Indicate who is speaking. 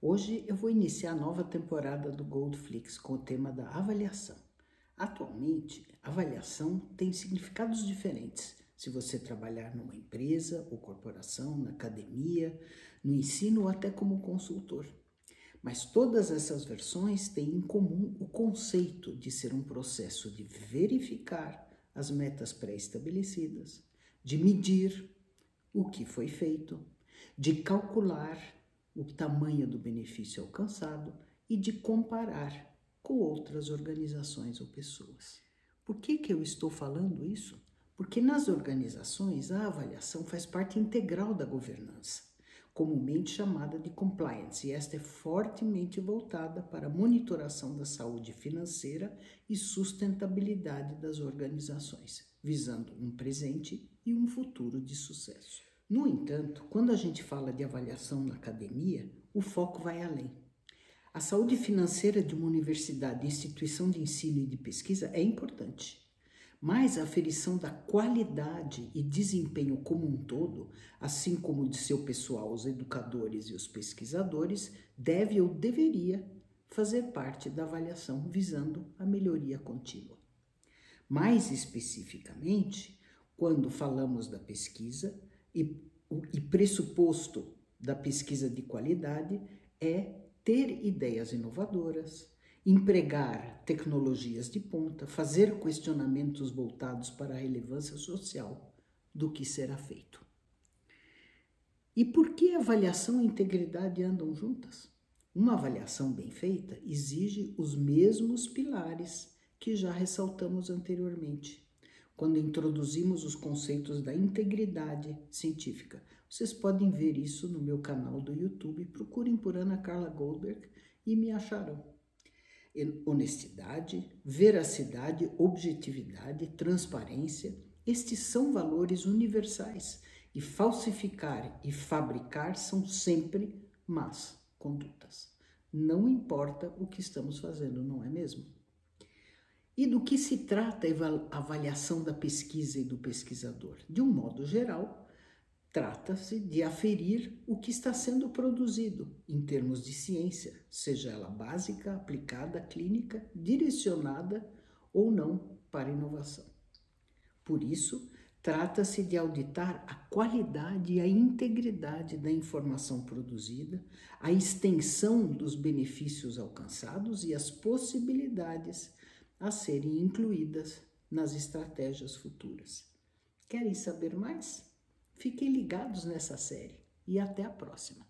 Speaker 1: Hoje eu vou iniciar a nova temporada do Goldflix com o tema da avaliação. Atualmente, avaliação tem significados diferentes se você trabalhar numa empresa ou corporação, na academia, no ensino ou até como consultor. Mas todas essas versões têm em comum o conceito de ser um processo de verificar as metas pré-estabelecidas, de medir o que foi feito, de calcular o tamanho do benefício alcançado e de comparar com outras organizações ou pessoas. Por que, que eu estou falando isso? Porque nas organizações a avaliação faz parte integral da governança, comumente chamada de compliance, e esta é fortemente voltada para a monitoração da saúde financeira e sustentabilidade das organizações, visando um presente e um futuro de sucesso. No entanto, quando a gente fala de avaliação na academia, o foco vai além. A saúde financeira de uma universidade, instituição de ensino e de pesquisa é importante, mas a aferição da qualidade e desempenho como um todo, assim como de seu pessoal, os educadores e os pesquisadores, deve ou deveria fazer parte da avaliação visando a melhoria contínua. Mais especificamente, quando falamos da pesquisa, e, e pressuposto da pesquisa de qualidade é ter ideias inovadoras, empregar tecnologias de ponta, fazer questionamentos voltados para a relevância social do que será feito. E por que avaliação e integridade andam juntas? Uma avaliação bem feita exige os mesmos pilares que já ressaltamos anteriormente quando introduzimos os conceitos da integridade científica. Vocês podem ver isso no meu canal do YouTube. Procurem por Ana Carla Goldberg e me acharão. Honestidade, veracidade, objetividade, transparência, estes são valores universais e falsificar e fabricar são sempre más condutas. Não importa o que estamos fazendo, não é mesmo? E do que se trata a avaliação da pesquisa e do pesquisador? De um modo geral, trata-se de aferir o que está sendo produzido em termos de ciência, seja ela básica, aplicada, clínica, direcionada ou não para inovação. Por isso, trata-se de auditar a qualidade e a integridade da informação produzida, a extensão dos benefícios alcançados e as possibilidades a serem incluídas nas estratégias futuras. Querem saber mais? Fiquem ligados nessa série e até a próxima.